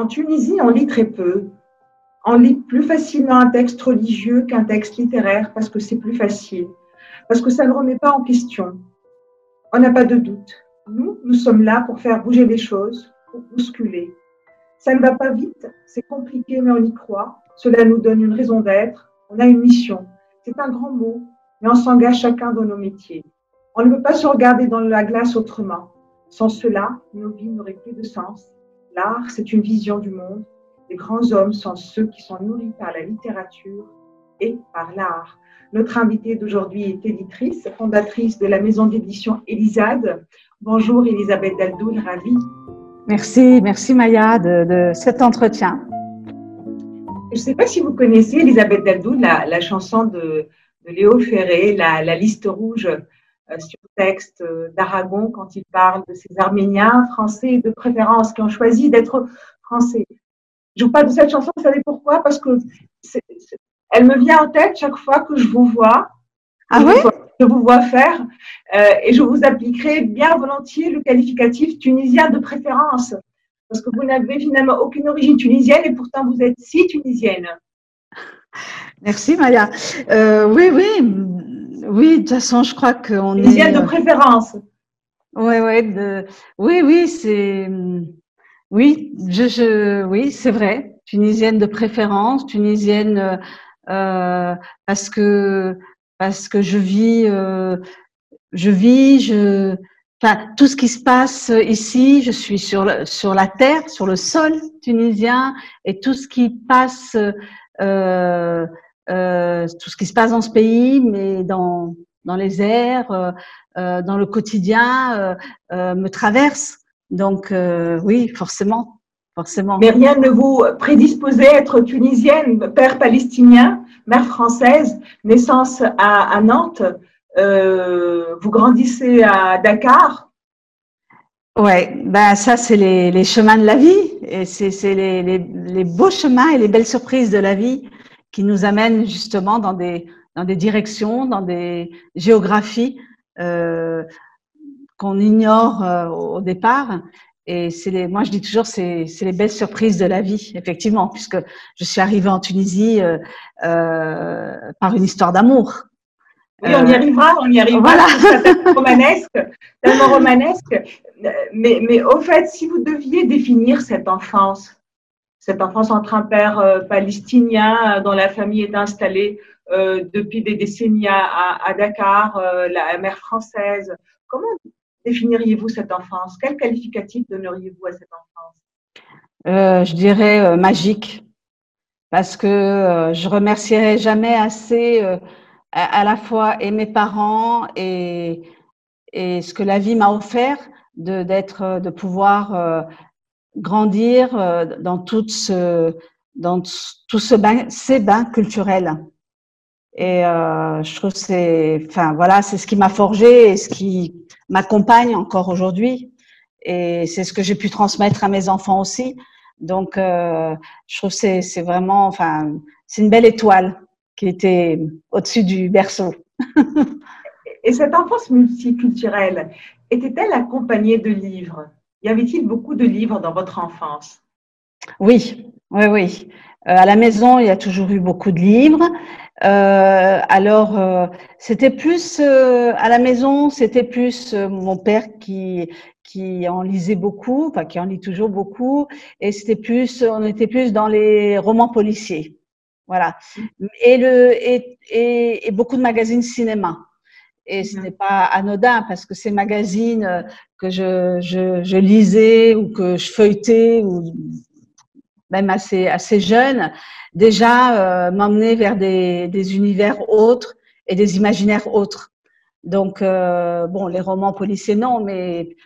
En Tunisie, on lit très peu. On lit plus facilement un texte religieux qu'un texte littéraire parce que c'est plus facile, parce que ça ne remet pas en question. On n'a pas de doute. Nous, nous sommes là pour faire bouger les choses, pour bousculer. Ça ne va pas vite, c'est compliqué, mais on y croit. Cela nous donne une raison d'être. On a une mission. C'est un grand mot, mais on s'engage chacun dans nos métiers. On ne peut pas se regarder dans la glace autrement. Sans cela, nos vies n'auraient plus de sens. L'art, c'est une vision du monde. Les grands hommes sont ceux qui sont nourris par la littérature et par l'art. Notre invitée d'aujourd'hui est éditrice, fondatrice de la maison d'édition Elisade. Bonjour Elisabeth Daldoul, ravie. Merci, merci Maya de, cet entretien. Je ne sais pas si vous connaissez Elisabeth Daldoul, la, chanson de, Léo Ferré, la, la liste rouge sur texte euh, d'Aragon quand il parle de ces Arméniens français de préférence qui ont choisi d'être français. Je vous parle de cette chanson, vous savez pourquoi? Parce que elle me vient en tête chaque fois que je vous vois. Ah oui Je vous vois faire euh, et je vous appliquerai bien volontiers le qualificatif tunisien de préférence parce que vous n'avez finalement aucune origine tunisienne et pourtant vous êtes si tunisienne. Merci Maya. oui, oui, oui, de toute façon, je crois qu'on est. Tunisienne de préférence. Ouais, ouais, de... oui, oui, c'est. Oui, je, je... oui, c'est vrai. Tunisienne de préférence, tunisienne euh, parce que parce que je vis, euh, je vis, je. Enfin, tout ce qui se passe ici, je suis sur, sur la terre, sur le sol tunisien, et tout ce qui passe euh, euh, tout ce qui se passe dans ce pays, mais dans, dans les airs, euh, euh, dans le quotidien, me traverse. Donc oui, forcément, forcément. Mais rien ne vous prédisposait à être tunisienne, père palestinien, mère française, naissance à, à Nantes. vous grandissez à Dakar? Ouais, ben ça c'est les, les, chemins de la vie et c'est les, les, les, beaux chemins et les belles surprises de la vie qui nous amène justement dans des, dans des directions, dans des géographies euh, qu'on ignore euh, au départ. Et c'est les, moi je dis toujours, c'est, c'est les belles surprises de la vie, effectivement, puisque je suis arrivée en Tunisie euh, euh par une histoire d'amour. Oui, on y arrivera, on y arrivera. Voilà. C'est romanesque, tellement romanesque. Mais, mais au fait, si vous deviez définir cette enfance, cette enfance entre un père euh, palestinien euh, dont la famille est installée euh, depuis des décennies à, Dakar, la mère française. Comment définiriez-vous cette enfance? Quel qualificatif donneriez-vous à cette enfance? Je dirais magique, parce que je remercierai jamais assez à, la fois et mes parents et, et ce que la vie m'a offert de d'être de pouvoir grandir euh, dans tout ce, dans tout ce bain, ces bains culturels. Et euh, je trouve c'est, enfin voilà, c'est ce qui m'a forgé et ce qui m'accompagne encore aujourd'hui. Et c'est ce que j'ai pu transmettre à mes enfants aussi. Donc, euh, je trouve c'est c'est vraiment, enfin, c'est une belle étoile qui était au-dessus du berceau. et cette enfance multiculturelle était-elle accompagnée de livres? Y avait-il beaucoup de livres dans votre enfance? Oui, oui, oui. Euh, à la maison, il y a toujours eu beaucoup de livres. Euh, alors, euh, c'était plus à la maison, c'était plus mon père qui qui en lisait beaucoup, enfin qui en lit toujours beaucoup, et c'était plus, on était plus dans les romans policiers, voilà. Et le et, et, et beaucoup de magazines cinéma. Et ce n'est pas anodin parce que ces magazines euh, que je, je, je, lisais ou que je feuilletais, ou même assez, assez jeune, déjà euh, m'emmenaient vers des, des, univers autres et des imaginaires autres. Donc, euh, bon, les romans policiers, non, mais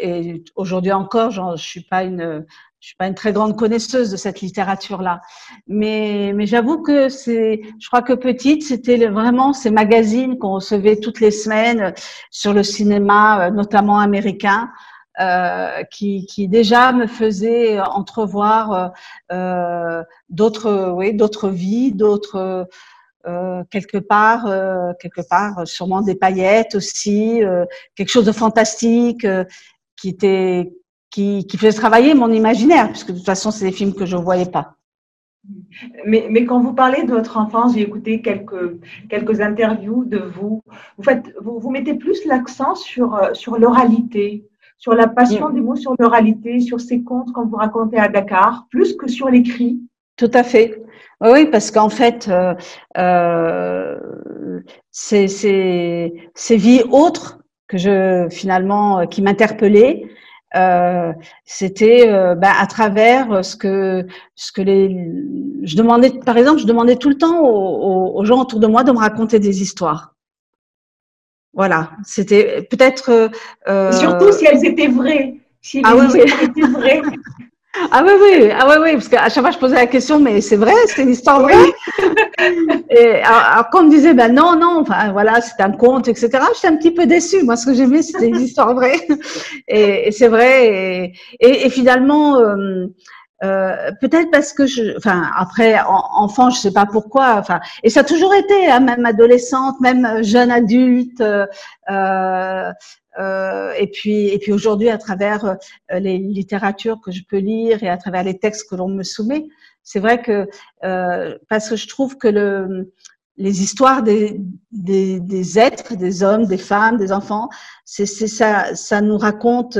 et aujourd'hui encore, je suis pas une, je suis pas une très grande connaisseuse de cette littérature-là, mais, mais j'avoue que c'est, je crois que petite, c'était vraiment ces magazines qu'on recevait toutes les semaines sur le cinéma, euh, notamment américain, euh, qui, qui déjà me faisaient entrevoir euh, d'autres, oui, d'autres vies, d'autres euh, quelque part, euh, quelque part, sûrement des paillettes aussi, quelque chose de fantastique qui était qui, qui faisait travailler mon imaginaire, puisque de toute façon, c'est des films que je ne voyais pas. Mais, mais, quand vous parlez de votre enfance, j'ai écouté quelques, quelques interviews de vous. Vous, faites, vous, vous mettez plus l'accent sur, euh, sur l'oralité, sur la passion mm. des mots, sur l'oralité, sur ces contes qu'on vous racontez à Dakar, plus que sur l'écrit. Tout à fait. Oui, parce qu'en fait, euh, euh, c'est ces vies autres que je finalement euh, qui m'interpellaient. Euh, c'était euh, bah, à travers ce que ce que les je demandais par exemple je demandais tout le temps aux, aux gens autour de moi de me raconter des histoires voilà c'était peut-être euh, surtout si elles étaient vraies si ah, oui, étaient vraies Ah oui, oui, ah oui, oui, parce qu'à chaque fois je posais la question, mais c'est vrai, c'est une histoire vraie? et alors, quand on me disait, ben non, non, enfin voilà, c'est un conte, etc. J'étais un petit peu déçue. Moi, ce que j'aimais, c'était une histoire vraie. et, et c'est vrai. Et, et, finalement, euh, euh, peut-être parce que je, enfin après enfant, je sais pas pourquoi, enfin et ça a toujours été, hein, même adolescente, même jeune adulte, euh, euh, et puis, et puis aujourd'hui, à travers euh, les littératures que je peux lire et à travers les textes que l'on me soumet, c'est vrai que euh, parce que je trouve que le, les histoires des, des, êtres, des hommes, des femmes, des enfants, c'est ça, ça nous raconte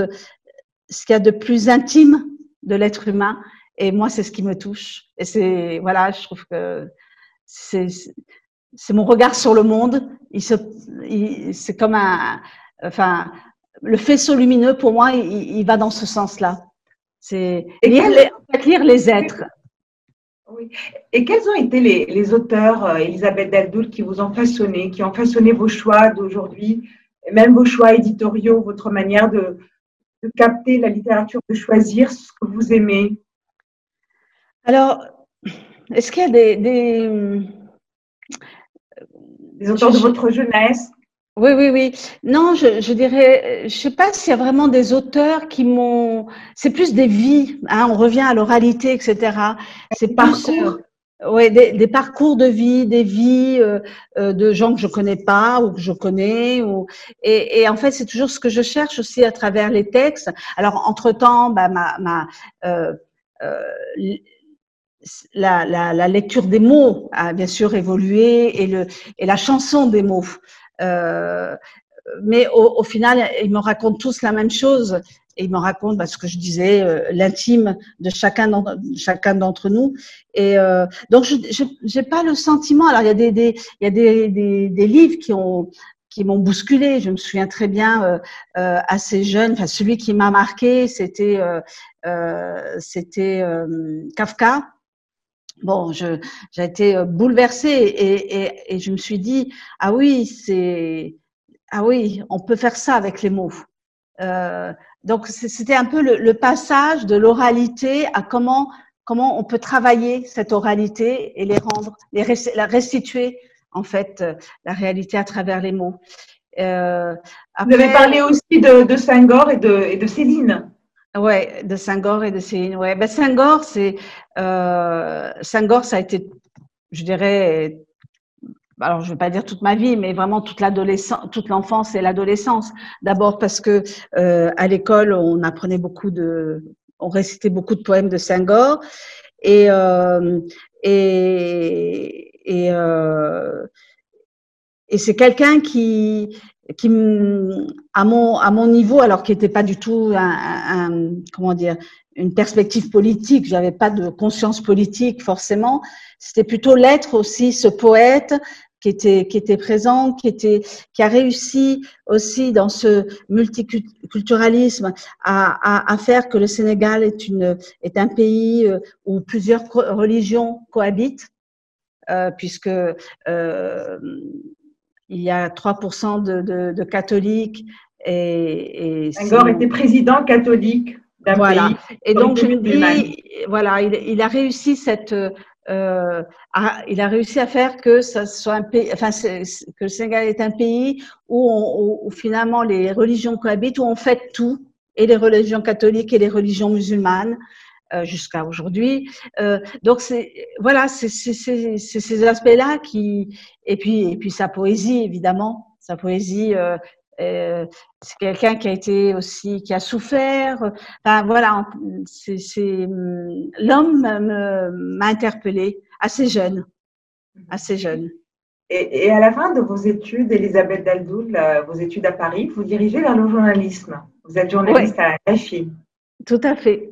ce qu'il y a de plus intime de l'être humain. Et moi, c'est ce qui me touche. Et c'est voilà, je trouve que c'est mon regard sur le monde. Il c'est comme un enfin, le faisceau lumineux, pour moi, il, va dans ce sens-là. C'est lire, lire, les êtres. Oui. Et quels ont été les, auteurs, euh, Elisabeth Daldoul, qui vous ont façonné, qui ont façonné vos choix d'aujourd'hui, même vos choix éditoriaux, votre manière de, capter la littérature, de choisir ce que vous aimez? Alors, est-ce qu'il y a des, des auteurs de votre jeunesse? Oui, oui, oui. Non, je, je dirais, je sais pas s'il y a vraiment des auteurs qui m'ont. C'est plus des vies. Hein, on revient à l'oralité, etc. C'est parcours. Oui, des, des, parcours de vie, des vies euh, euh, de gens que je connais pas ou que je connais. Ou, et, et en fait, c'est toujours ce que je cherche aussi à travers les textes. Alors, entre temps, bah, ma, ma euh, euh la, la, la, lecture des mots a bien sûr évolué et, le, et la chanson des mots. Euh, mais au, final, ils me racontent tous la même chose. Et ils me racontent bah, ce que je disais, euh, l'intime de chacun d'entre, nous. Et euh, donc, je n'ai pas le sentiment. Alors, il y a des, des y a des, des, des, livres qui ont qui m'ont bousculé. Je me souviens très bien euh, euh assez jeune. Enfin, celui qui m'a marqué, c'était euh, c'était Kafka. Bon, j'ai été euh, bouleversée et, et, et, je me suis dit ah oui c'est ah oui on peut faire ça avec les mots. Euh, donc c'était un peu le, le passage de l'oralité à comment comment on peut travailler cette oralité et les rendre les la restituer en fait la réalité à travers les mots. Euh, après, Vous avez parlé aussi de, de Senghor et de, et de Céline. Ouais, de Senghor et de Céline. Ouais, ben Senghor, c'est euh, Senghor, ça a été, je dirais, alors je ne vais pas dire toute ma vie, mais vraiment toute l'adolescence, toute l'enfance et l'adolescence. D'abord parce que euh, à l'école, on apprenait beaucoup de, on récitait beaucoup de poèmes de Senghor et euh, et et, euh, et c'est quelqu'un qui qui à mon à mon niveau alors qui n'était pas du tout un, un, comment dire une perspective politique j'avais pas de conscience politique forcément. C'était plutôt l'être aussi ce poète qui était qui était présent qui était qui a réussi aussi dans ce multiculturalisme à, à, à faire que le Sénégal est une est un pays euh, où plusieurs religions cohabitent euh, puisque euh, il y a 3% de, de, de, catholiques. Et, et Senghor était président catholique d'un voilà. pays. Et donc, je me dis, voilà, il, il, a réussi cette. Euh, à, il a réussi à faire que ça soit un pays, enfin, que le Sénégal est un pays où, on, où, finalement les religions cohabitent, où on fait tout, et les religions catholiques et les religions musulmanes. Euh, jusqu'à aujourd'hui. Euh, donc c'est voilà, c'est ces aspects-là qui et puis et puis sa poésie évidemment, sa poésie euh, c'est quelqu'un qui a été aussi, qui a souffert. Enfin, voilà, c'est, l'homme m'a interpellée assez jeune, assez jeune. Et, à la fin de vos études, Elisabeth Daldoul, vos études à Paris, vous dirigez vers le journalisme. Vous êtes journaliste à RFI. Tout à fait.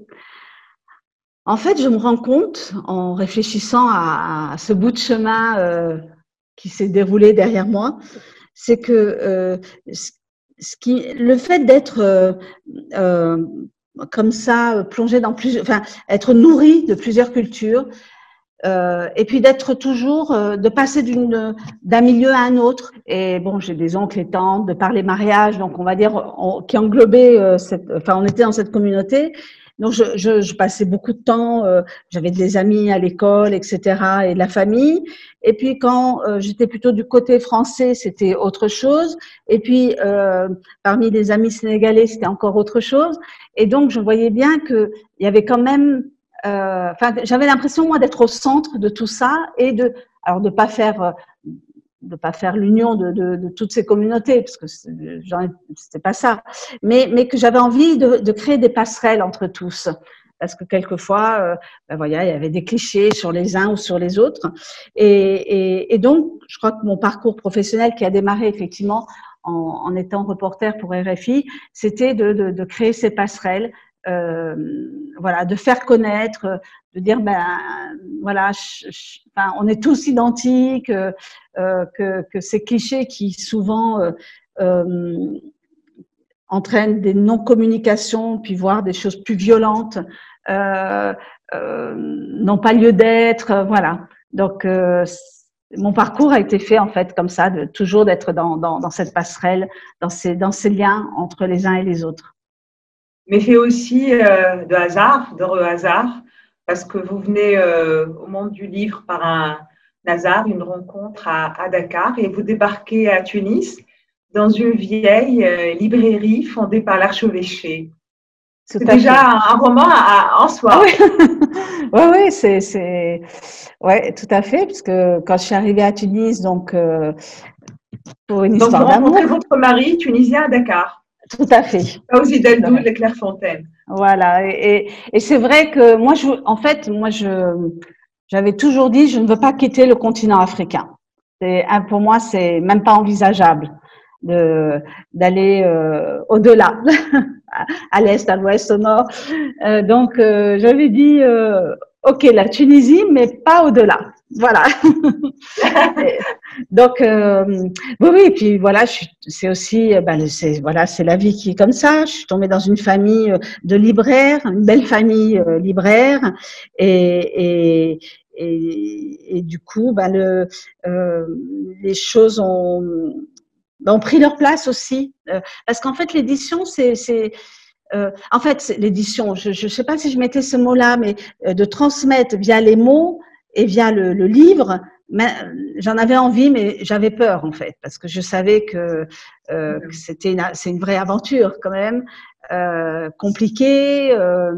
En fait, je me rends compte, en réfléchissant à, ce bout de chemin euh, qui s'est déroulé derrière moi, c'est que euh, ce qui, le fait d'être euh, comme ça, plongé dans plusieurs, enfin, être nourri de plusieurs cultures, et puis d'être toujours, de passer d'une d'un milieu à un autre. Et bon, j'ai des oncles et tantes, de parler mariage, donc on va dire qui englobaient euh, cette, enfin on était dans cette communauté. Donc je, je, je passais beaucoup de temps, euh, j'avais des amis à l'école, etc. et de la famille. Et puis quand j'étais plutôt du côté français, c'était autre chose. Et puis parmi les amis sénégalais, c'était encore autre chose. Et donc je voyais bien que il y avait quand même euh, enfin, j'avais l'impression moi d'être au centre de tout ça et de, alors de pas faire, euh, de pas faire l'union de, toutes ces communautés parce que c'était pas ça, mais que j'avais envie de, créer des passerelles entre tous parce que quelquefois, euh, ben il y avait des clichés sur les uns ou sur les autres. Et, donc, je crois que mon parcours professionnel qui a démarré effectivement en, étant reporter pour RFI, c'était de, créer ces passerelles voilà, de faire connaître, de dire ben voilà, on est tous identiques, euh, que, ces clichés qui souvent euh, euh, entraînent des non-communications, puis voire des choses plus violentes, euh, n'ont pas lieu d'être, voilà. Donc mon parcours a été fait en fait comme ça, toujours d'être dans, dans, dans, cette passerelle, dans ces, dans ces liens entre les uns et les autres mais fait aussi euh, de hasard, de hasard, parce que vous venez euh, au monde du livre par un hasard, une rencontre à, Dakar, et vous débarquez à Tunis dans une vieille euh, librairie fondée par l'archevêché. C'est déjà un, roman en soi. Oui, oui, c'est, ouais, tout à fait, parce que quand je suis arrivée à Tunis, donc pour une histoire. Donc vous rencontrez votre mari tunisien à Dakar. Tout à fait. Aussi Deldoul et Clairefontaine. Voilà. Et, et, c'est vrai que moi, je, en fait, moi, je, j'avais toujours dit, je ne veux pas quitter le continent africain. C'est, pour moi, c'est même pas envisageable de, d'aller euh, au-delà, à l'est, à l'ouest, au nord. Euh, donc, euh, j'avais dit, ok, la Tunisie, mais pas au-delà. Voilà. Donc, euh, oui, oui, et puis voilà, c'est aussi, euh, ben, c'est voilà, c'est la vie qui est comme ça. Je suis tombée dans une famille euh, de libraires, une belle famille euh, libraire, et, et, et, et, du coup, ben, le, euh, les choses ont, ont pris leur place aussi, parce qu'en fait, l'édition, c'est, c'est euh, en fait, l'édition, je ne sais pas si je mettais ce mot-là, mais de transmettre via les mots et via le, le livre, j'en avais envie, mais j'avais peur en fait, parce que je savais que, euh, que c'était une, c'est une vraie aventure quand même, euh, compliquée. Euh,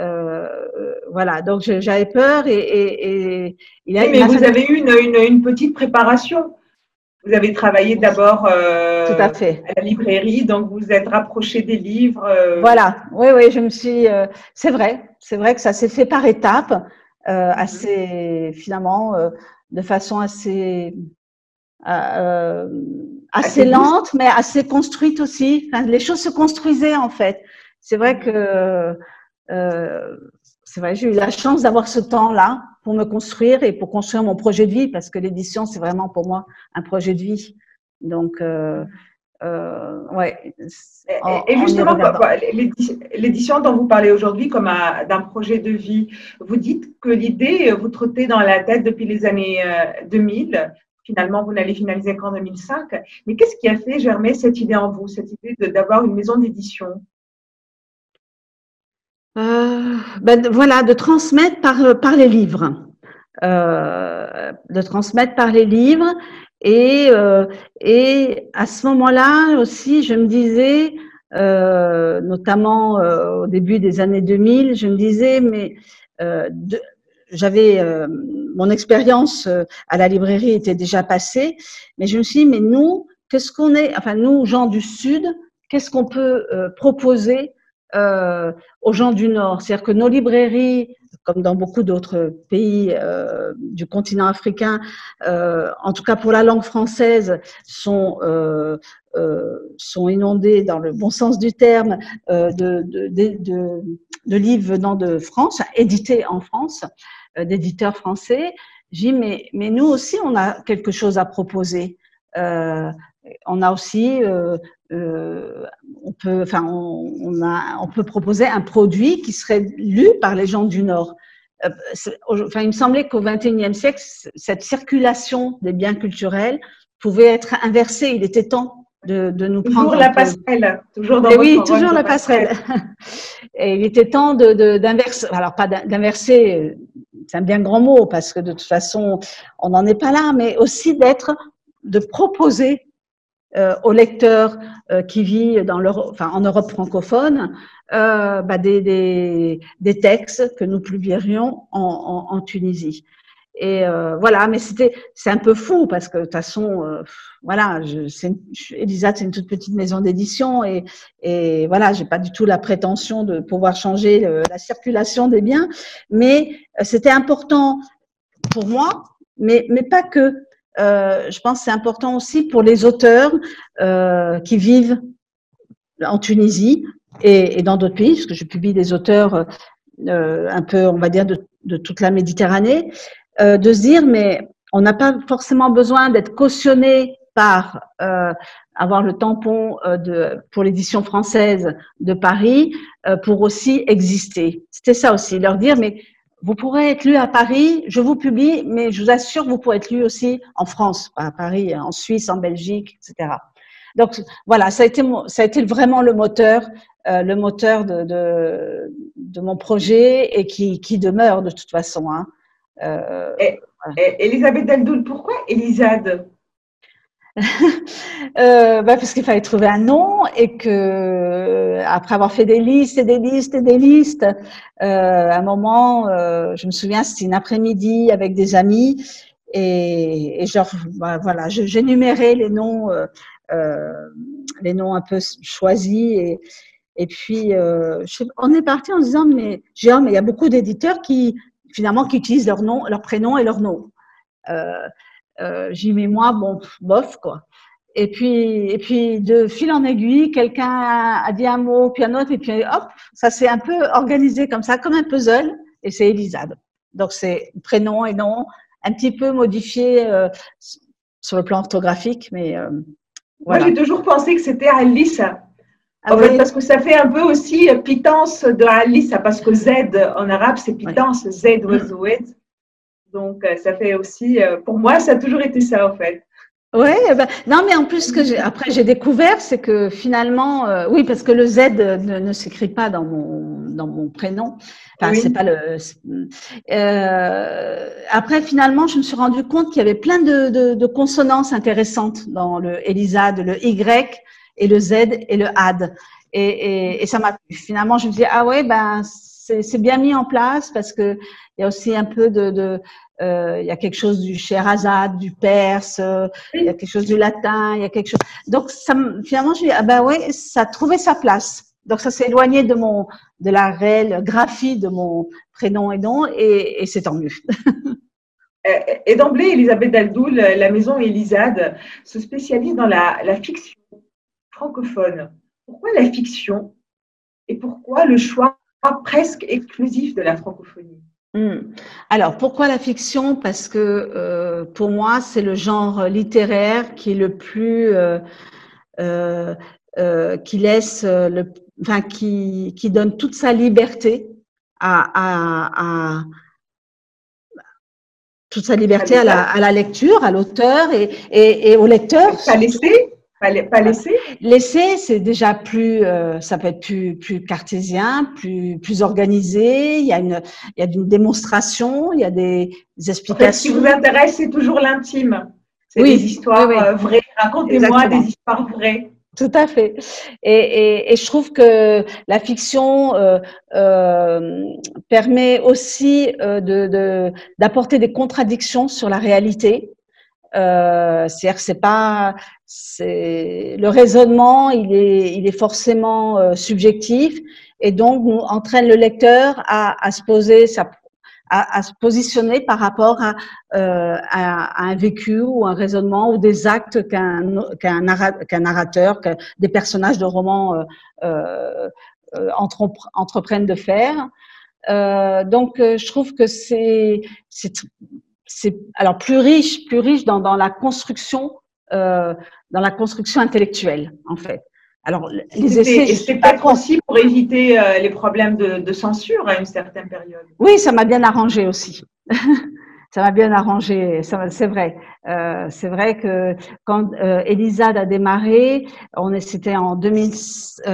euh voilà, donc j'avais peur et, et, et il a, mais vous avez eu une, une, une, petite préparation. Vous avez travaillé d'abord euh, Tout à, fait. à la librairie, donc vous êtes rapproché des livres. Voilà, oui, oui, je me suis. c'est vrai, c'est vrai que ça s'est fait par étapes, mhm. assez finalement de façon assez euh, assez lente, mais assez construite aussi. les choses se construisaient en fait. C'est vrai que euh, c'est vrai, j'ai eu la chance d'avoir ce temps-là pour me construire et pour construire mon projet de vie, parce que l'édition c'est vraiment pour moi un projet de vie. Donc euh, euh, ouais. et, justement, l'édition dont vous parlez aujourd'hui comme d'un projet de vie, vous dites que l'idée vous trottait dans la tête depuis les années 2000. Euh, Finalement, vous n'allez finaliser qu'en 2005. Mais qu'est-ce qui a fait germer cette idée en vous, cette idée d'avoir une maison d'édition? Euh, ben, Voilà, de transmettre par, par les livres. Euh, de transmettre par les livres et, euh, et à ce moment-là aussi, je me disais, euh, notamment euh, au début des années 2000, je me disais, mais euh, j'avais mon expérience à la librairie était déjà passée, mais je me suis dit, mais nous, qu'est-ce qu'on est, enfin nous gens du Sud, qu'est-ce qu'on peut proposer aux gens du Nord C'est-à-dire que nos librairies comme dans beaucoup d'autres pays euh, du continent africain, euh, en tout cas pour la langue française, sont, euh, sont inondés dans le bon sens du terme de, de, de, de, livres venant de France, édités en France, d'éditeurs français. J'ai mais, mais nous aussi, on a quelque chose à proposer. on a aussi euh, on peut, enfin, on, a, on peut proposer un produit qui serait lu par les gens du Nord. Euh, enfin, il me semblait qu'au XXIe siècle, cette circulation des biens culturels pouvait être inversée. Il était temps de, de nous toujours prendre. La passerelle, toujours dans oui, toujours la passerelle. Et il était temps de, d'inverser. Alors pas d'inverser, c'est un bien grand mot parce que de toute façon, on n'en est pas là, mais aussi d'être, de proposer euh, aux lecteurs euh, qui vit dans enfin, en Europe francophone euh, bah, des, des, des, textes que nous publierions en, en, en Tunisie. Et euh, voilà, mais c'était c'est un peu fou parce que de toute façon, euh, voilà, je, c'est Elisa, c'est une toute petite maison d'édition et, et voilà, j'ai pas du tout la prétention de pouvoir changer la circulation des biens, mais c'était important pour moi, mais mais pas que. Euh, je pense que c'est important aussi pour les auteurs euh, qui vivent en Tunisie et, dans d'autres pays, parce que je publie des auteurs euh, un peu, on va dire, de, toute la Méditerranée, de se dire, mais on n'a pas forcément besoin d'être cautionné par avoir le tampon pour l'édition française de Paris pour aussi exister. C'était ça aussi, leur dire, mais vous pourrez être lu à Paris, je vous publie, mais je vous assure, vous pourrez être lu aussi en France, à Paris, en Suisse, en Belgique, etc. Donc voilà, ça a été, ça a été vraiment le moteur, euh, le moteur de, de, de, mon projet et qui, qui demeure de toute façon. Hein. Euh, et, Elisabeth Daldoul, pourquoi Elisade? Euh, bah parce qu'il fallait trouver un nom et que après avoir fait des listes et des listes et des listes, euh, à un moment, euh, je me souviens, c'était une après-midi avec des amis et, genre bah, j'énumérais les noms, euh, euh, les noms un peu choisis et et puis euh, on est parti en disant mais j'ai mais il y a beaucoup d'éditeurs qui finalement qui utilisent leur nom, leur prénom et leur nom. Euh, j'y mets moi, bon, bof, quoi. Et puis, et puis de fil en aiguille, quelqu'un a dit un mot, puis un autre, et puis hop, ça s'est un peu organisé comme ça, comme un puzzle, et c'est Elisade. Donc c'est prénom et nom, un petit peu modifié euh, sur le plan orthographique, mais euh, voilà. Moi j'ai toujours pensé que c'était Alice. Ah en fait, parce que ça fait un peu aussi pitance de Alice, parce que Z en arabe c'est pitance, Z ou Z. Donc, euh, ça fait aussi, euh, pour moi, ça a toujours été ça, en fait. Oui, eh ben, non, mais en plus, ce que j'ai, après j'ai découvert, c'est que finalement, euh, oui, parce que le Z ne, ne s'écrit pas dans mon, dans mon prénom. Enfin, c'est pas le. Euh, après, finalement, je me suis rendu compte qu'il y avait plein de, de, de, consonances intéressantes dans le Elisade, le Y et le Z et le AD. Et, et, et ça m'a Finalement, je me dis ah ouais, ben c'est bien mis en place parce que il y a aussi un peu de, de euh, il y a quelque chose du Sherazade, du perse, il y a quelque chose du latin, il y a quelque chose. Donc ça, finalement, je dis ah ben ouais, ça a trouvé sa place. Donc ça s'est éloigné de mon de la réelle graphie de mon prénom et nom et, et c'est tant mieux. et d'emblée, Elisabeth Daldoul, la maison Elisade, se spécialise dans la, la fiction francophone. Pourquoi la fiction et pourquoi le choix presque exclusif de la francophonie. Hmm. Alors, pourquoi la fiction? Parce que euh, pour moi, c'est le genre littéraire qui est le plus, euh, euh, qui laisse, le, enfin, qui, qui donne toute sa liberté à, à, à toute sa liberté à la, à la lecture, à l'auteur et, et, et au lecteur. À laisser pas, laisser? Laisser, c'est déjà plus, euh, ça peut être plus, plus cartésien, plus, plus organisé. Il y a une, il y a une démonstration, il y a des, explications. En ce qui vous intéresse, c'est toujours l'intime. C'est des histoires euh, vraies. Racontez-moi des histoires vraies. Tout à fait. Et, et, et, je trouve que la fiction euh, euh, permet aussi euh, de d'apporter des contradictions sur la réalité Euh, C'est-à-dire que c'est pas, le raisonnement, il est, il est forcément euh, subjectif et donc entraîne le lecteur à, à se poser à, à, se positionner par rapport à, euh, à, un vécu ou un raisonnement ou des actes qu'un qu'un narrateur, que des personnages de romans euh, euh, euh entreprennent de faire. Euh, donc, je trouve que c'est c'est alors plus riche, plus riche dans, dans la construction, dans la construction intellectuelle en fait. Alors, les essais. C'est peut-être aussi pour éviter euh, les problèmes de, de, censure à une certaine période. Oui, ça m'a bien arrangé aussi. ça m'a bien arrangé, c'est vrai. Euh, c'est vrai que quand euh, Elisade a démarré, on c'était en 2000,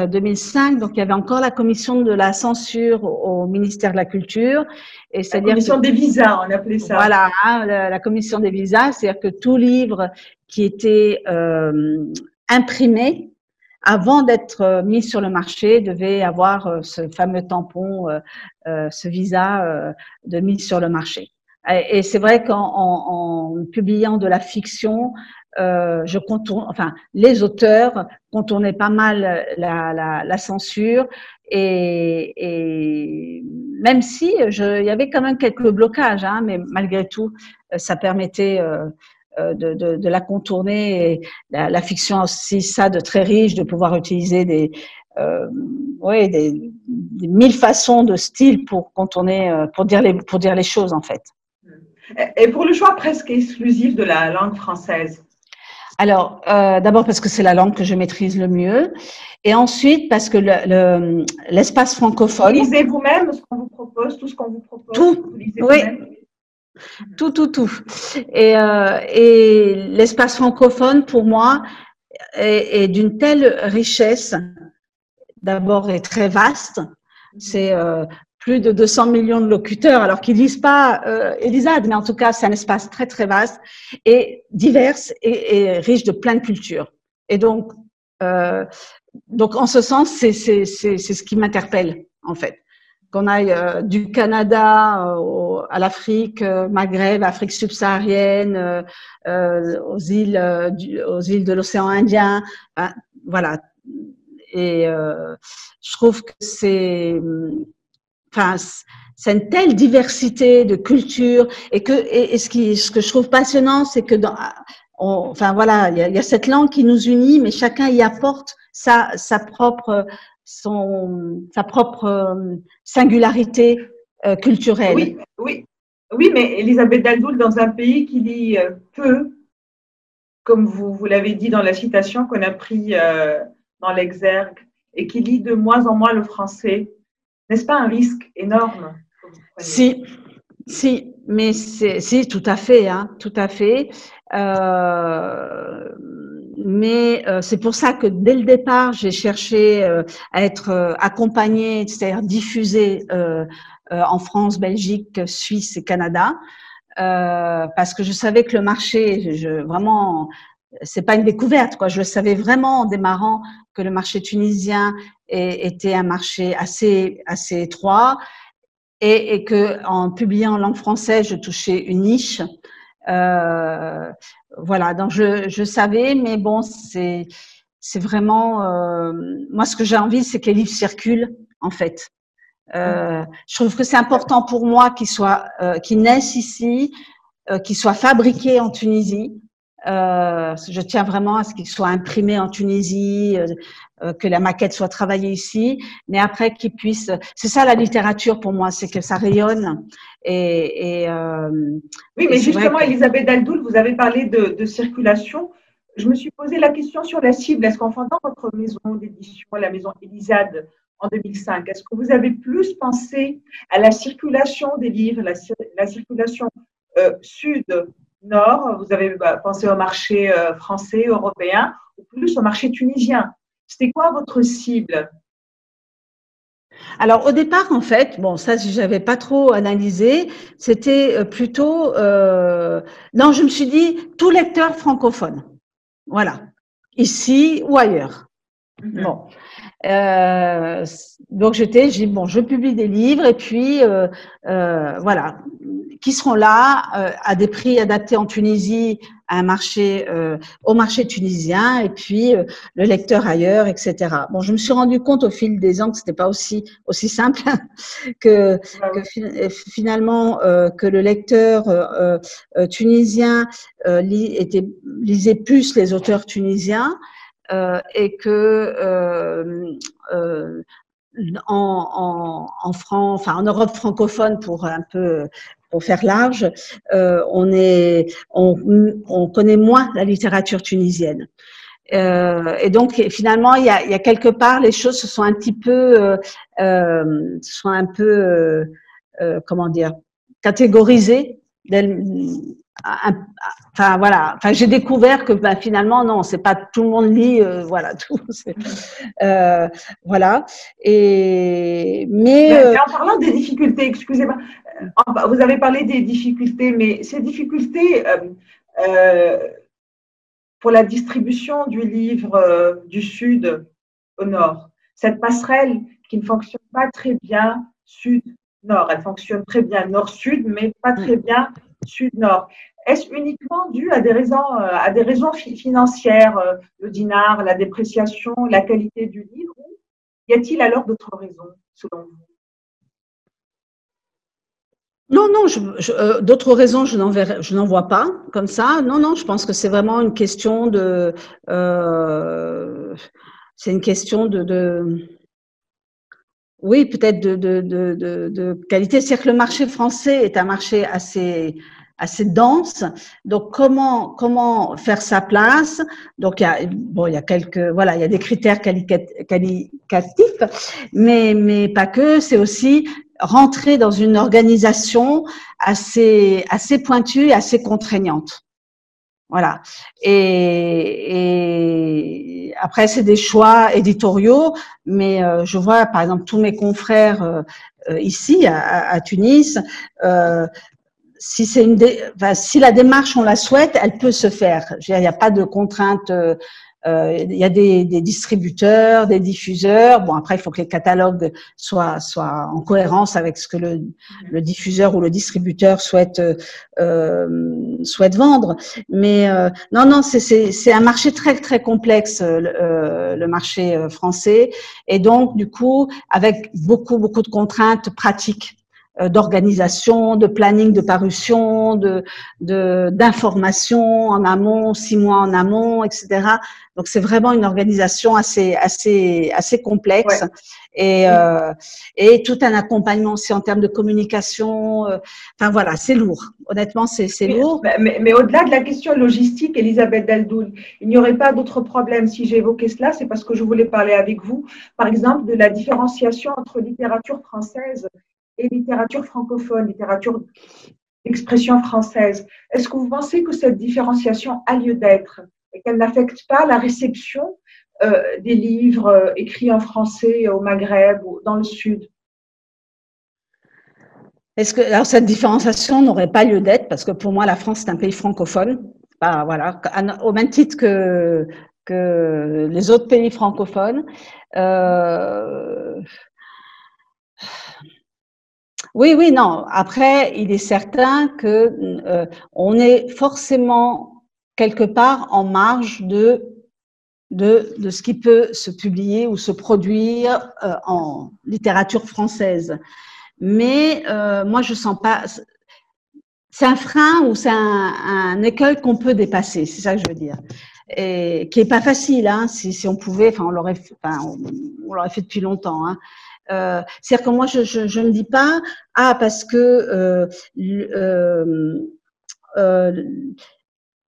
2005, euh, donc il y avait encore la commission de la censure au ministère de la Culture. Et la commission des visas, on appelait ça. Voilà, hein, la, la, commission des visas, c'est-à-dire que tout livre qui était euh, imprimé avant d'être euh, mis sur le marché, devait avoir euh, ce fameux tampon, euh, ce visa de mise sur le marché. Et c'est vrai qu'en publiant de la fiction, je contourne, enfin, les auteurs contournaient pas mal la, censure et, et, même si il y avait quand même quelques blocages, hein, mais malgré tout, ça permettait euh, de, de, de, la contourner. Et la, la, fiction a aussi ça de très riche, de pouvoir utiliser des, euh, ouais, des, des, mille façons de style pour contourner, euh, pour dire les, pour dire les choses en fait. Et pour le choix presque exclusif de la langue française? Alors, euh, d'abord parce que c'est la langue que je maîtrise le mieux, et ensuite parce que l'espace le, francophone. Vous lisez vous-même ce qu'on vous propose, tout ce qu'on vous propose. Tout. oui, tout, tout, tout. Et, euh, et l'espace francophone, pour moi, est, est d'une telle richesse. D'abord, est très vaste. C'est euh, plus de 200 millions de locuteurs, alors qu'ils lisent pas euh, Elisade, mais en tout cas, c'est un espace très, très vaste et divers et, riche de plein de cultures. Et donc, euh, donc en ce sens, c'est ce qui m'interpelle, en fait qu'on aille euh, du Canada euh, à l'Afrique, euh, Maghreb, Afrique subsaharienne, aux îles, aux îles de l'océan Indien, voilà. Et je trouve que c'est, c'est une telle diversité de cultures et que ce que je trouve passionnant c'est que dans enfin voilà il y, a, cette langue qui nous unit mais chacun y apporte sa propre son, sa propre euh, singularité euh, culturelle. Oui, oui, oui, mais Elisabeth Daldoul, dans un pays qui lit euh, peu, comme vous, l'avez dit dans la citation qu'on a pris dans l'exergue, et qui lit de moins en moins le français, n'est-ce pas un risque énorme Si, si, mais c'est, si, tout à fait, hein, tout à fait. Euh, mais euh, c'est pour ça que dès le départ, j'ai cherché euh, à être accompagnée, c'est-à-dire diffusée en France, Belgique, Suisse et Canada, parce que je savais que le marché, vraiment, c'est pas une découverte, quoi. Je le savais vraiment en démarrant que le marché tunisien était un marché assez assez étroit et, et que en publiant en langue française, je touchais une niche. Euh, voilà, donc je, je, savais, mais bon, c'est c'est vraiment euh, moi ce que j'ai envie, c'est que les livres circulent en fait. Euh, je trouve que c'est important pour moi qu'ils soient, qu'ils naissent ici, qu'ils soient fabriqués en Tunisie. Euh, je tiens vraiment à ce qu'ils soient imprimés en Tunisie, euh, que la maquette soit travaillée ici, mais après qu'ils puissent. C'est ça la littérature pour moi, c'est que ça rayonne. Et, et euh, oui, mais justement, Elisabeth Daldoul, vous avez parlé de, de, circulation. Je me suis posé la question sur la cible. Est-ce qu'en fondant votre maison d'édition, la maison Elisade, en 2005, est-ce que vous avez plus pensé à la circulation des livres, la, la circulation euh, sud-nord Vous avez bah, pensé au marché euh, français, européen, ou plus au marché tunisien. C'était quoi votre cible? Alors au départ, en fait, bon, ça, je n'avais pas trop analysé, c'était euh, plutôt, euh, non, je me suis dit tout lecteur francophone, voilà, ici ou ailleurs. Mm -hmm. Bon, Euh, donc j'étais, j'ai bon, je publie des livres et puis euh, euh, voilà, qui seront là euh, à des prix adaptés en Tunisie, à un marché, euh, au marché tunisien et puis euh, le lecteur ailleurs, etc. Bon, je me suis rendu compte au fil des ans que c'était pas aussi aussi simple que, que finalement que le lecteur tunisien était, lisait plus les auteurs tunisiens et que euh, euh, en, en, France, enfin en Europe francophone pour un peu pour faire large, euh, on est on, on, connaît moins la littérature tunisienne. Euh, et donc finalement, il y, a, quelque part les choses se sont un petit peu, euh, sont un peu, comment dire, catégorisées enfin voilà, enfin j'ai découvert que bah, finalement non, c'est pas tout le monde lit, euh, voilà tout, euh, voilà. Et mais, mais, euh, en parlant des difficultés, excusez-moi, vous avez parlé des difficultés, mais ces difficultés pour la distribution du livre du sud au nord, cette passerelle qui ne fonctionne pas très bien sud-nord, elle fonctionne très bien nord-sud, mais pas très bien sud-nord. Est-ce uniquement dû à des raisons, euh, à des raisons financières, euh, le dinar, la dépréciation, la qualité du livre Y a-t-il alors d'autres raisons, selon vous? Non, non, euh, d'autres raisons, je n'en, je n'en vois pas comme ça. Non, non, je pense que c'est vraiment une question de, c'est une question de, de oui, peut-être de, de, de, de, qualité. C'est-à-dire que le marché français est un marché assez assez dense. Donc comment comment faire sa place? Donc il y a bon il y a quelques voilà il y a des critères qualitatifs, mais mais pas que. C'est aussi rentrer dans une organisation assez assez pointue, assez contraignante. Voilà. Et, et après, c'est des choix éditoriaux, mais euh, je vois, par exemple, tous mes confrères euh, euh ici à, à Tunis euh, si c'est une, si la démarche on la souhaite, elle peut se faire. Il n'y a pas de contrainte. Euh, euh, il y a des, des, distributeurs, des diffuseurs. Bon, après, il faut que les catalogues soient, soient en cohérence avec ce que le, le diffuseur ou le distributeur souhaite, euh, souhaite vendre. Mais euh, non, non, c'est un marché très, très complexe, le, euh, le marché français. Et donc, du coup, avec beaucoup, beaucoup de contraintes pratiques. Euh, d'organisation, de planning de parution, de d'information en amont, six mois en amont, etc. Donc c'est vraiment une organisation assez assez assez complexe et euh, et tout un accompagnement aussi en termes de communication. Euh, enfin voilà, c'est lourd. Honnêtement, c'est c'est lourd. Mais, mais, au-delà de la question logistique, Elisabeth Daldoul, il n'y aurait pas d'autre problème si j'ai évoqué cela, c'est parce que je voulais parler avec vous, par exemple, de la différenciation entre littérature française et littérature francophone, littérature d'expression française. Est-ce que vous pensez que cette différenciation a lieu d'être et qu'elle n'affecte pas la réception euh, des livres euh, écrits en français au Maghreb ou dans le Sud? Est-ce que alors cette différenciation n'aurait pas lieu d'être? Parce que pour moi la France est un pays francophone, bah, voilà, au même titre que que les autres pays francophones. Euh, oui, oui, non. Après, il est certain que euh, on est forcément quelque part en marge de, de, de ce qui peut se publier ou se produire euh, en littérature française. Mais euh, moi, je sens pas. C'est un frein ou c'est un, un écueil qu'on peut dépasser. C'est ça que je veux dire. Et qui est pas facile. Hein, si, si on pouvait, enfin, on l'aurait, enfin, on, l'aurait fait depuis longtemps. Hein. Euh, C'est-à-dire que moi, je, je, je, ne dis pas ah parce que euh, euh, euh,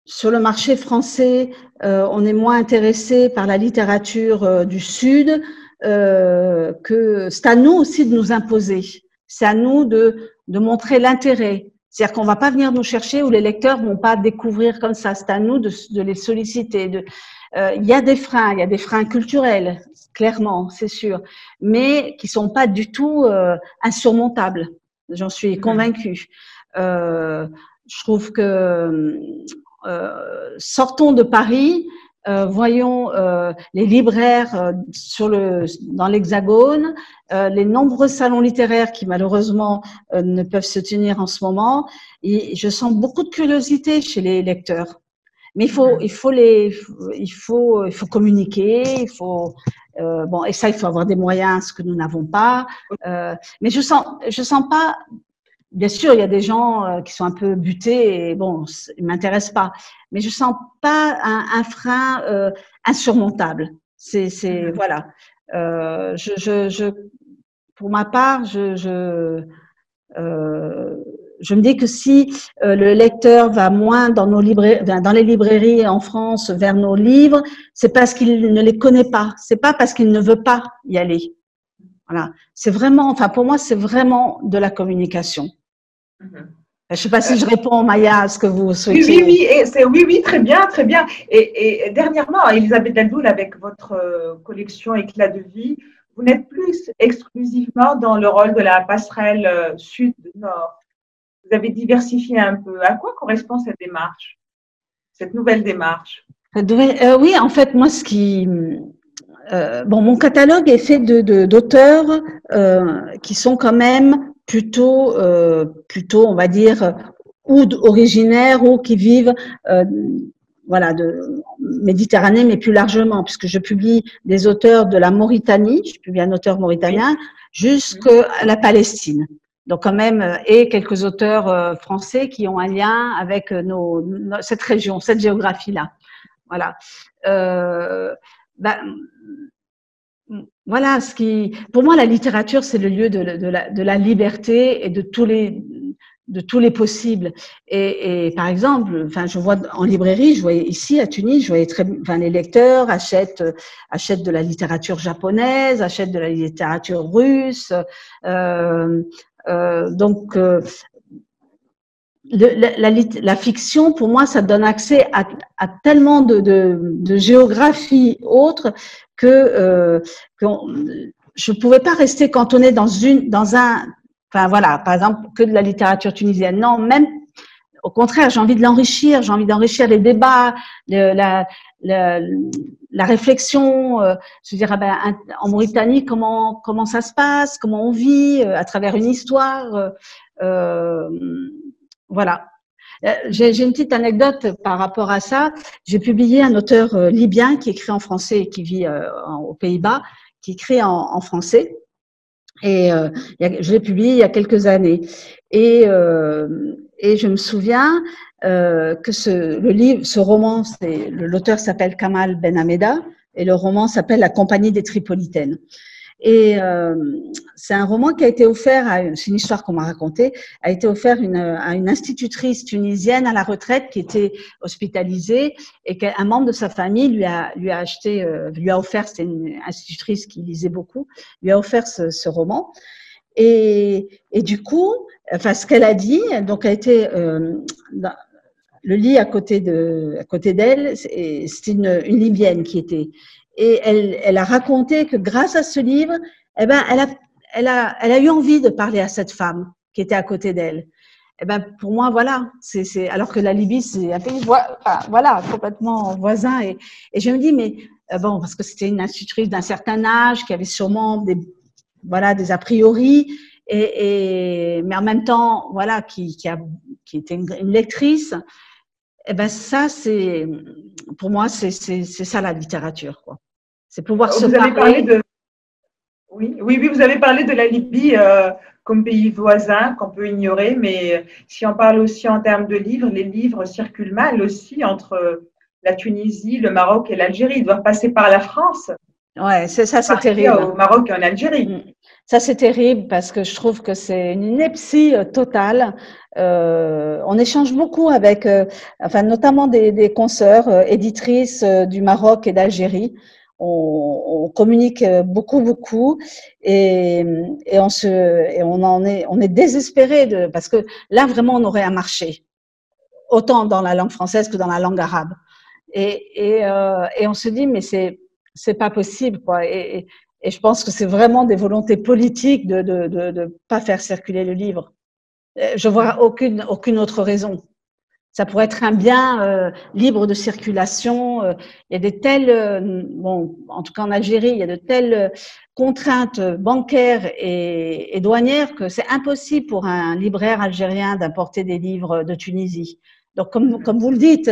sur le marché français, on est moins intéressé par la littérature du Sud, que c'est à nous aussi de nous imposer. C'est à nous de, de montrer l'intérêt. C'est-à-dire qu'on va pas venir nous chercher ou les lecteurs vont pas découvrir comme ça. C'est à nous de, de les solliciter. De, il y a des freins, il y a des freins culturels clairement, c'est sûr, mais qui sont pas du tout euh, insurmontables. J'en suis convaincue. Euh, je trouve que euh, sortons de Paris euh, voyons euh, les libraires euh, sur le, dans l'Hexagone, les nombreux salons littéraires qui malheureusement ne peuvent se tenir en ce moment. Et je sens beaucoup de curiosité chez les lecteurs. Mais il faut, il faut les, il faut, il faut communiquer, il faut, bon, et ça, il faut avoir des moyens, ce que nous n'avons pas. mais je sens, je sens pas Bien sûr, il y a des gens euh, qui sont un peu butés et bon, ils m'intéressent pas. Mais je sens pas un, un frein euh, insurmontable. C'est, c'est mhm. voilà. Euh, je, je, je, pour ma part, je, je, euh, je me dis que si euh, le lecteur va moins dans nos librairies, dans les librairies en France vers nos livres, c'est parce qu'il ne les connaît pas. C'est pas parce qu'il ne veut pas y aller. Voilà. C'est vraiment, enfin pour moi, c'est vraiment de la communication. Mhm. Je ne sais pas si je réponds, Maya, à ce que vous souhaitez. Oui, oui, oui, oui, oui, très bien, très bien. Et, dernièrement, Elisabeth Daldoul, avec votre euh, collection Éclat de vie, vous n'êtes plus exclusivement dans le rôle de la passerelle euh, sud-nord. Vous avez diversifié un peu. À quoi correspond cette démarche, cette nouvelle démarche? Euh, Oui, en fait, moi, ce qui. bon, mon catalogue est fait d'auteurs de, qui sont quand même plutôt, euh, plutôt, on va dire, ou originaires ou qui vivent, euh, voilà, de Méditerranée, mais plus largement, puisque je publie des auteurs de la Mauritanie, je publie un auteur mauritanien, jusqu'à la Palestine. Donc quand même, euh, et quelques auteurs français qui ont un lien avec nos, cette région, cette géographie-là. Voilà. Euh, ben, voilà, ce qui, pour moi, la littérature, c'est le lieu de, la, liberté et de tous les, de tous les possibles. Et, par exemple, je vois en librairie, je voyais ici à Tunis, je voyais très, enfin, les lecteurs achètent, achètent de la littérature japonaise, achètent de la littérature russe. Euh, euh, donc, euh, la, fiction, pour moi, ça donne accès à, tellement de, de, de géographie autre que, euh, je ne pouvais pas rester cantonnée dans une, dans un, enfin voilà, par exemple que de la littérature tunisienne. Non, même au contraire, j'ai envie de l'enrichir, j'ai envie d'enrichir les débats, la, la, la, réflexion. Euh, je dire, ah ben, en Mauritanie, comment comment ça se passe, comment on vit euh, à travers une histoire. Euh, voilà. Euh, j'ai une petite anecdote par rapport à ça. J'ai publié un auteur euh, libyen qui écrit en français et qui vit euh, aux Pays-Bas, qui écrit en, français. Et je l'ai publié il y a quelques années. Et, et je me souviens que ce, le livre, ce roman, l'auteur s'appelle Kamal Ben Hameda et le roman s'appelle La Compagnie des Tripolitaines. Et euh, c'est un roman qui a été offert, c'est une histoire qu'on m'a racontée, a été offert une, à une institutrice tunisienne à la retraite qui était hospitalisée et qu'un membre de sa famille lui a, lui a acheté, euh, lui a offert, c'était une institutrice qui lisait beaucoup, lui a offert ce, ce roman. Et, et, du coup, enfin, ce qu'elle a dit, donc a été euh, le lit à côté de, à côté d'elle, c'était une, Libyenne qui était et elle, elle, a raconté que grâce à ce livre, eh ben, elle a, elle a, elle a eu envie de parler à cette femme qui était à côté d'elle. Eh ben, pour moi, voilà, c'est, alors que la Libye, c'est un pays, voilà, complètement voisin. Et, et je me dis, mais euh, bon, parce que c'était une institutrice d'un certain âge qui avait sûrement des, voilà, des a priori, et, et mais en même temps, voilà, qui, qui, a, qui était une lectrice. Eh ben, ça, c'est, pour moi, c'est, ça la littérature, quoi. C'est pouvoir se parler. de... oui, oui, oui, vous avez parlé de la Libye euh, comme pays voisin qu'on peut ignorer, mais si on parle aussi en termes de livres, les livres circulent mal aussi entre la Tunisie, le Maroc et l'Algérie. Ils doivent passer par la France. Ouais, c'est ça, c'est terrible. Au Maroc et en Algérie. Mm. Ça, c'est terrible parce que je trouve que c'est une ineptie euh, totale. Euh, on échange beaucoup avec, euh, enfin, notamment des, des consoeurs euh, éditrices du Maroc et d'Algérie on, communique beaucoup, beaucoup, et, on se, et on en est, on est désespéré de, parce que là vraiment on aurait un marché, autant dans la langue française que dans la langue arabe. Et, et, euh, on se dit mais c'est, c'est pas possible quoi. Et, et je pense que c'est vraiment des volontés politiques de de, de, de pas faire circuler le livre. Je vois aucune aucune autre raison. Ça pourrait être un bien euh, libre de circulation. Euh, il y a des telles, euh, bon, en tout cas en Algérie, il y a de telles contraintes bancaires et, douanières que c'est impossible pour un libraire algérien d'importer des livres de Tunisie. Donc, comme, comme vous le dites,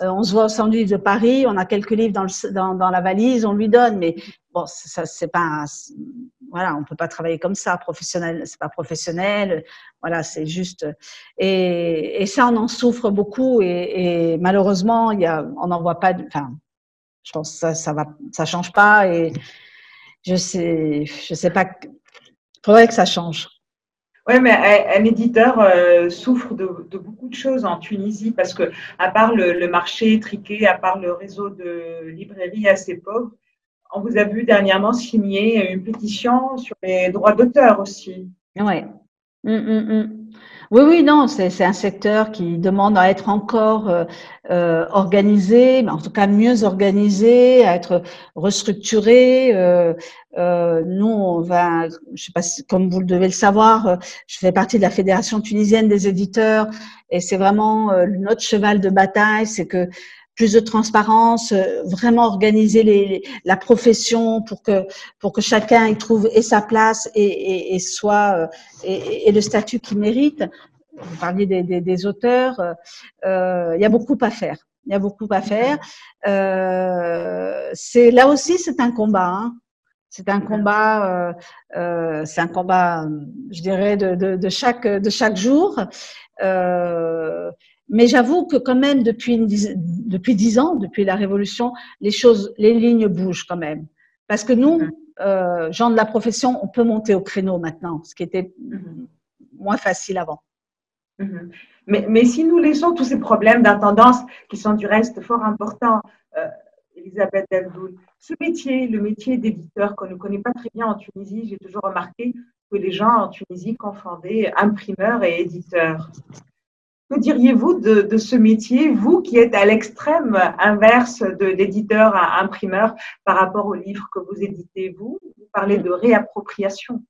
on se voit au centre de Paris, on a quelques livres dans, dans, dans, la valise, on lui donne, mais bon, ça, c'est pas, voilà, on peut pas travailler comme ça, professionnel, c'est pas professionnel, voilà, c'est juste, et, ça, on en souffre beaucoup, et, malheureusement, il y a, on n'en voit pas, enfin, je pense que ça, ça va, ça change pas, et je sais, je sais pas, faudrait que ça change. Oui, mais un, éditeur euh, souffre de, beaucoup de choses en Tunisie parce que, à part le, le marché étriqué, à part le réseau de librairies assez pauvre, on vous a vu dernièrement signer une pétition sur les droits d'auteur aussi. Ouais. Mm, mm, mm. Oui, oui, non, c'est un secteur qui demande à être encore euh, euh, organisé, mais en tout cas mieux organisé, à être restructuré. Euh, euh, nous, on va, je sais pas si, comme vous le devez le savoir, euh, je fais partie de la Fédération tunisienne des éditeurs et c'est vraiment notre cheval de bataille, c'est que plus de transparence, euh, vraiment organiser les, la profession pour que pour que chacun y trouve et sa place et, et, et soit euh, et, et, le statut qu'il mérite. Vous parliez des, des, des auteurs, euh, il y a beaucoup à faire. Il y a beaucoup à faire. Euh, c'est là aussi c'est un combat. Hein. C'est un combat, euh, c'est un combat, je dirais, de, de, de, chaque de chaque jour. Euh, mais j'avoue que quand même, depuis, depuis dix ans, depuis la Révolution, les choses, les lignes bougent quand même. Parce que nous, euh, gens de la profession, on peut monter au créneau maintenant, ce qui était mhm. moins facile avant. Mhm. Mais, mais, si nous laissons tous ces problèmes d'intendance, qui sont du reste fort importants, euh, Elisabeth Deldoul, ce métier, le métier d'éditeur qu'on ne connaît pas très bien en Tunisie, j'ai toujours remarqué que les gens en Tunisie confondaient imprimeur et éditeur. Que diriez-vous de, ce métier, vous qui êtes à l'extrême inverse de l'éditeur à imprimeur par rapport au livre que vous éditez, vous? Vous parlez de réappropriation.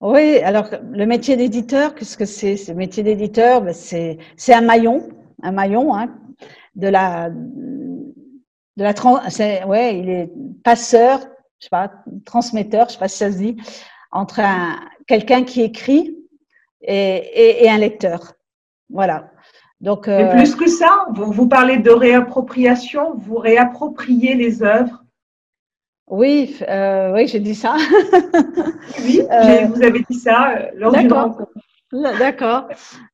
Oui, alors le métier d'éditeur, qu'est-ce que c'est? Ce métier d'éditeur, ben, c'est un maillon, un maillon hein, de la, de la ouais, il est passeur, je sais pas, transmetteur, je sais pas si ça se dit, entre quelqu'un qui écrit et, et un lecteur. Voilà. Donc, euh... plus que ça, vous, vous parlez de réappropriation, vous réappropriez les œuvres. Oui, euh, oui, j'ai dit ça. oui, euh, vous avez dit ça lors d'une rencontre. D'accord.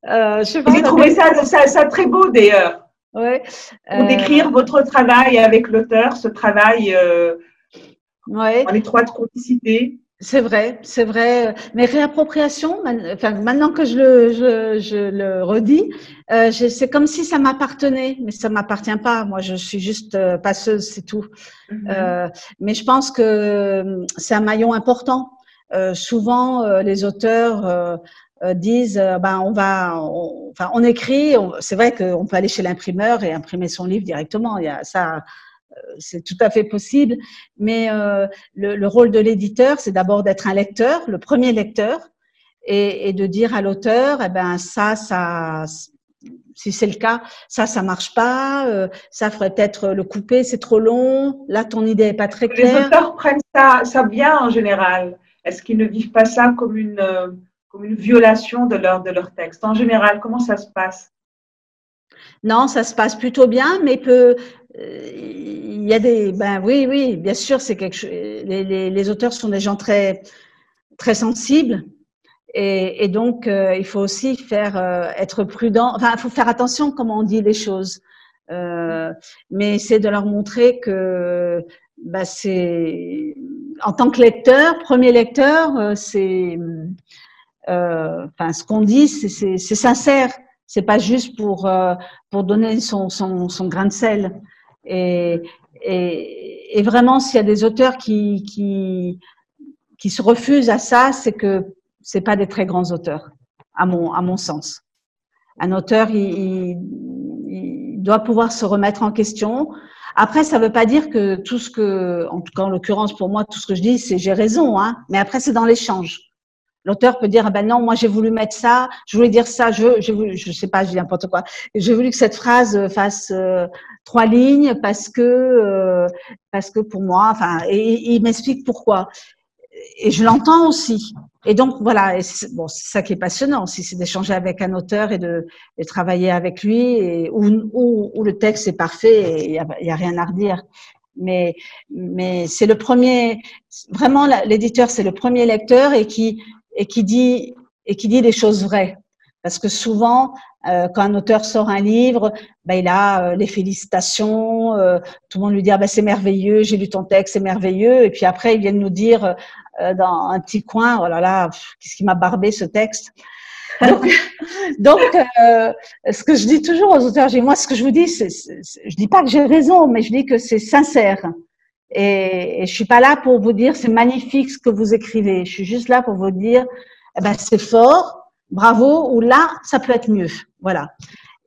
Euh, J'ai trouvé ça, ça, ça, très beau d'ailleurs. Oui. Pour décrire votre travail avec l'auteur, ce travail ouais. en étroite complicité. C'est vrai, c'est vrai. Mais réappropriation, enfin, maintenant que je le, je, je le redis, euh, c'est comme si ça m'appartenait, mais ça m'appartient pas. Moi, je suis juste euh, passeuse, c'est tout. Mm-hmm. euh, mais je pense que euh, c'est un maillon important. Euh, souvent, euh, les auteurs disent, ben, on va, on, enfin, on écrit. C'est vrai qu'on peut aller chez l'imprimeur et imprimer son livre directement. Il y a ça c'est tout à fait possible, mais euh, le, le, rôle de l'éditeur, c'est d'abord d'être un lecteur, le premier lecteur, et, et de dire à l'auteur, eh ben ça, ça, si c'est le cas, ça, ça marche pas, euh, ça ferait peut-être le couper, c'est trop long, là ton idée est pas très claire. Les auteurs prennent ça, ça bien en général. Est-ce qu'ils ne vivent pas ça comme une, euh, comme une violation de leur, de leur texte? En général, comment ça se passe? Non, ça se passe plutôt bien, mais peut, euh, il y a des, ben oui, oui, bien sûr, c'est quelque chose. Les, les, auteurs sont des gens très, très sensibles, et, et donc euh, il faut aussi faire euh, être prudent. Enfin, il faut faire attention comment on dit les choses, euh, mais c'est de leur montrer que, ben, c'est en tant que lecteur, premier lecteur, euh, c'est, enfin, ce qu'on dit, c'est sincère. C'est pas juste pour pour donner son, son grain de sel. Et, vraiment, s'il y a des auteurs qui, qui, se refusent à ça, c'est que c'est pas des très grands auteurs, à mon, à mon sens. Un auteur, il, doit pouvoir se remettre en question. Après, ça veut pas dire que tout ce que, en tout cas en l'occurrence pour moi, tout ce que je dis, c'est j'ai raison, hein. Mais après, c'est dans l'échange. L'auteur peut dire ah ben non, moi j'ai voulu mettre ça, je voulais dire ça, je je je sais pas, je dis n'importe quoi. J'ai voulu que cette phrase fasse euh, trois lignes parce que euh, parce que pour moi, enfin, et, il m'explique pourquoi. Et je l'entends aussi. Et donc voilà, c'est, bon, ça qui est passionnant aussi, c'est d'échanger avec un auteur et de, de travailler avec lui, et, où, où, où, le texte est parfait et il y a, y a rien à redire mais mais c'est le premier vraiment l'éditeur c'est le premier lecteur et qui et qui dit et qui dit des choses vraies. Parce que souvent, euh, quand un auteur sort un livre, ben, il a euh, les félicitations, euh, tout le monde lui dit ah, ben, c'est merveilleux, j'ai lu ton texte, c'est merveilleux, et puis après ils viennent nous dire dans un petit coin oh là là, qu'est-ce qui m'a barbé ce texte? Donc, ce que je dis toujours aux auteurs, dis, moi ce que je vous dis, c'est, je dis pas que j'ai raison, mais je dis que c'est sincère. Et, et je suis pas là pour vous dire c'est magnifique ce que vous écrivez. Je suis juste là pour vous dire eh ben c'est fort, bravo, ou là ça peut être mieux. Voilà.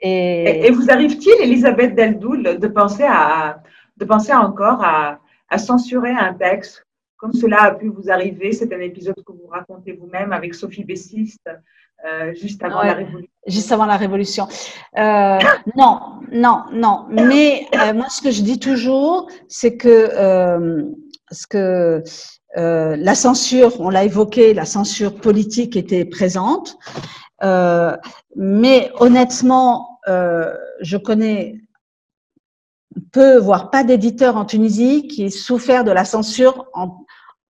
Et, et vous arrive-t-il, Elisabeth Deldoul, de penser à de penser encore à, à censurer un texte comme cela a pu vous arriver C'est un épisode que vous racontez vous-même avec Sophie Bessiste euh, juste avant la Révolution? Juste avant la Révolution. Euh, non, non, non. Mais euh, moi, ce que je dis toujours, c'est que, ce que euh, la censure, on l'a évoqué, la censure politique était présente. mais honnêtement, je connais peu, voire pas d'éditeurs en Tunisie qui ait souffert de la censure, en,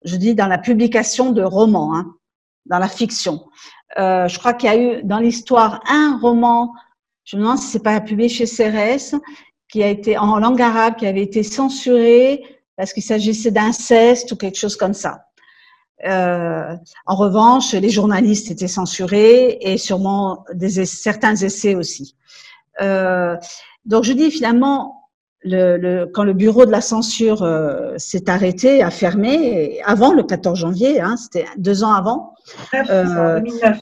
je dis, dans la publication de romans, hein, dans la fiction. Euh, je crois qu'il y a eu dans l'histoire un roman, je me demande si c'est pas publié chez Cérès, qui a été en langue arabe, qui avait été censuré parce qu'il s'agissait d'inceste ou quelque chose comme ça. Euh, en revanche, les journalistes étaient censurés et sûrement des, certains essais aussi. Euh, donc je dis finalement, le, le, quand le bureau de la censure euh, s'est arrêté, a fermé, avant le 14 janvier, hein, c'était deux ans avant, 2009.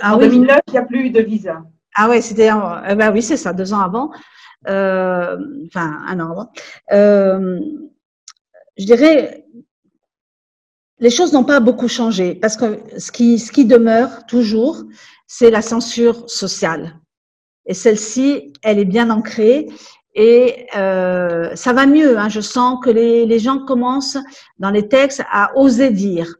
Ah, en 2009, il n'y a plus de visa. Ah ouais, c'était, eh ben oui, c'est ça, deux ans avant. Euh, enfin, un avant. Euh, je dirais, les choses n'ont pas beaucoup changé parce que ce qui, ce qui demeure toujours, c'est la censure sociale. Et celle-ci, elle est bien ancrée et euh, ça va mieux. Hein. Je sens que les gens commencent dans les textes à oser dire.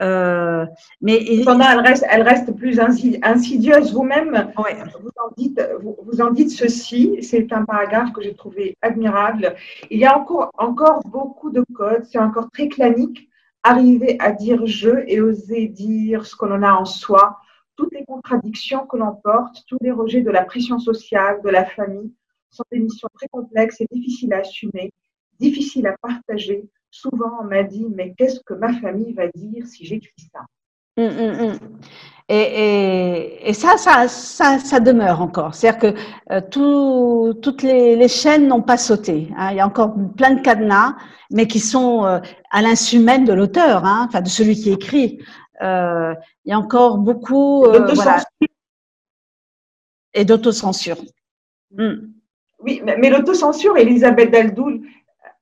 Euh, mais Pendant, elle reste, elle reste plus insidieuse. Vous-même, vous, en dites, vous, vous, en dites ceci. C'est un paragraphe que j'ai trouvé admirable. Il y a encore, encore beaucoup de codes. C'est encore très clanique. Arriver à dire je et oser dire ce que l'on a en soi. Toutes les contradictions que l'on porte, tous les rejets de la pression sociale, de la famille, sont des missions très complexes et difficiles à assumer, difficiles à partager souvent on m'a dit, mais qu'est-ce que ma famille va dire si j'écris ça? Hum, hum, hum. Et, et, et, ça, ça, ça, ça demeure encore. C'est-à-dire que euh, tout, toutes les, les chaînes n'ont pas sauté. Hein. Il y a encore plein de cadenas, mais qui sont euh, à l'insu même de l'auteur, hein, enfin de celui qui écrit. Euh, il y a encore beaucoup voilà, et d'autocensure. Oui, mais, mais l'autocensure, Elisabeth Daldoul,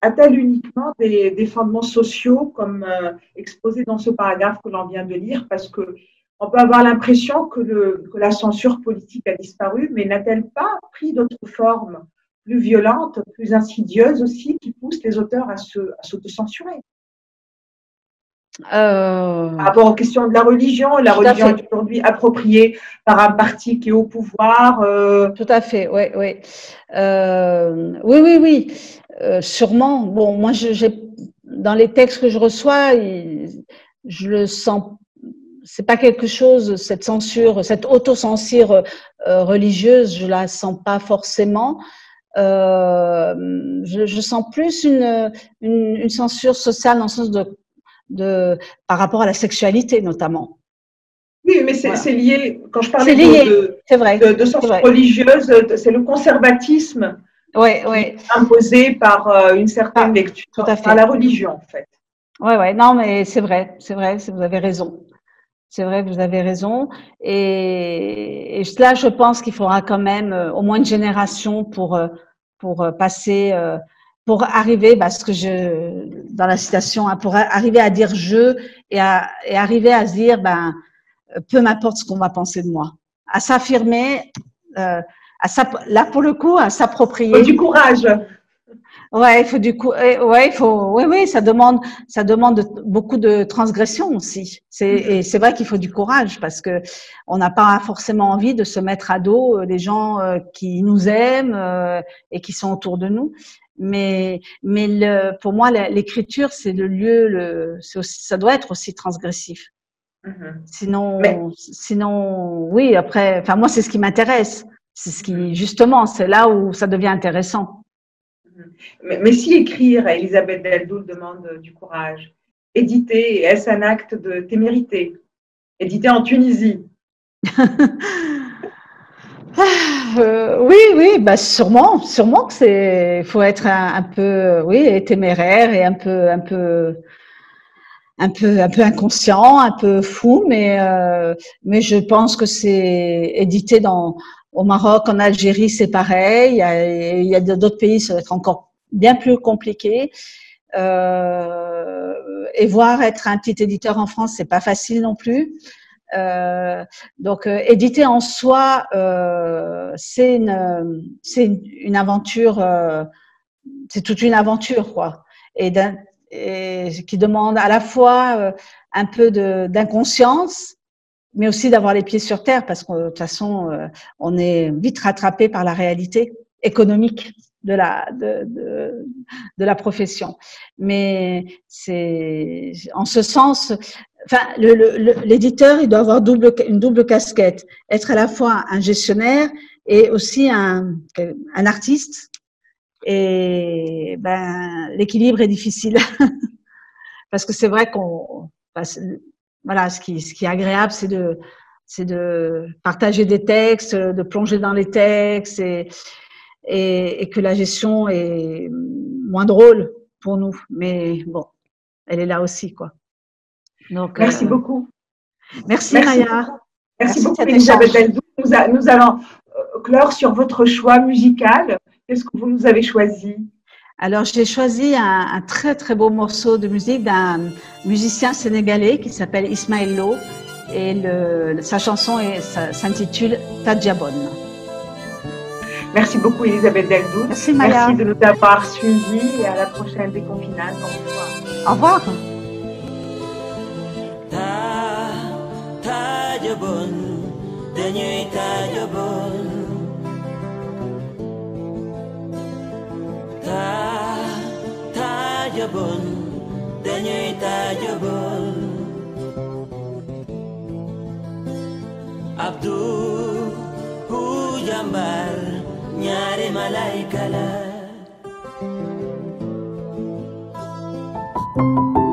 a-t-elle uniquement des, fondements sociaux comme euh, exposé dans ce paragraphe que l'on vient de lire? Parce que on peut avoir l'impression que, la censure politique a disparu, mais n'a-t-elle pas pris d'autres formes plus violentes, plus insidieuses aussi, qui poussent les auteurs à s'auto-censurer? euh... Par rapport aux questions de la religion, la religion est aujourd'hui appropriée par un parti qui est au pouvoir. Euh... Tout à fait, oui, oui. Euh, oui, oui, oui. Euh, sûrement. Bon, moi, je, dans les textes que je reçois, je le sens. C'est pas quelque chose, cette censure, cette autocensure euh, religieuse, je la sens pas forcément. Euh, je, je, sens plus une, une, une, censure sociale dans le sens de, de, par rapport à la sexualité notamment. Oui, mais c'est lié, quand je parlais de, de, de, censure religieuse, c'est le conservatisme ouais, ouais. imposé par euh, une certaine ah, lecture, tout à fait. par la religion en fait. Oui, oui, non, mais c'est vrai, c'est vrai, vous avez raison. C'est vrai, vous avez raison. Et, et là, je pense qu'il faudra quand même euh, au moins une génération pour, euh, pour passer pour arriver, parce que je, dans la citation, hein, pour arriver à dire je et, à, et arriver à se dire, ben, peu m'importe ce qu'on va penser de moi, à s'affirmer, euh, à là pour le coup, à s'approprier. Du courage. Ouais, il faut du coup, ouais, il faut, oui, oui, ça demande, ça demande beaucoup de transgression aussi. C'est, mm-hmm. et c'est vrai qu'il faut du courage parce que on n'a pas forcément envie de se mettre à dos euh, des gens euh, qui nous aiment euh, et qui sont autour de nous. Mais, mais le, pour moi, l'écriture, c'est le lieu, le, ça doit être aussi transgressif. Mm-hmm. Sinon, sinon, oui, après, enfin, moi, c'est ce qui m'intéresse. C'est ce qui, mm-hmm. justement, c'est là où ça devient intéressant. Mais, si écrire, Elisabeth Deldoul demande du courage. Éditer, est-ce un acte de témérité? Éditer en Tunisie euh, oui, oui, bah sûrement, sûrement que c'est, faut être un, peu, oui, téméraire et un peu, un peu, un peu, un peu inconscient, un peu fou, mais, euh, mais je pense que c'est édité dans, au Maroc, en Algérie, c'est pareil. Il y a, d'autres pays, ça va être encore bien plus compliqué. Euh, et voir être un petit éditeur en France, c'est pas facile non plus. Euh, donc, euh, éditer en soi, euh, c'est une, aventure, c'est toute une aventure, quoi. Et, qui demande à la fois un peu d'inconscience, mais aussi d'avoir les pieds sur terre parce que de toute façon, on est vite rattrapé par la réalité économique de la de la profession. Mais c'est en ce sens, enfin, l'éditeur, il doit avoir une double casquette, être à la fois un gestionnaire et aussi un, artiste. Et ben, l'équilibre est difficile parce que c'est vrai qu'on voilà, ce qui, ce qui est agréable, c'est de, c'est de partager des textes, de plonger dans les textes et, et, que la gestion est moins drôle pour nous. Mais bon, elle est là aussi, quoi. Donc, merci euh, beaucoup. Merci, Maya. Merci, beaucoup, Elisabeth Nous, nous allons euh, clore sur votre choix musical. Qu'est-ce que vous nous avez choisi? Alors, j'ai choisi un, très très beau morceau de musique d'un musicien sénégalais qui s'appelle Ismaël Lo et le, sa chanson s'intitule Tadjabon. Merci beaucoup Elisabeth Deldou. Merci Maya. Merci de nous avoir suivis et à la prochaine déconfinade. Au revoir. Au revoir. ta ta jabon de nyi ta jabon ta ta jabon de nyi ta jabon jambar nyare malaikala thank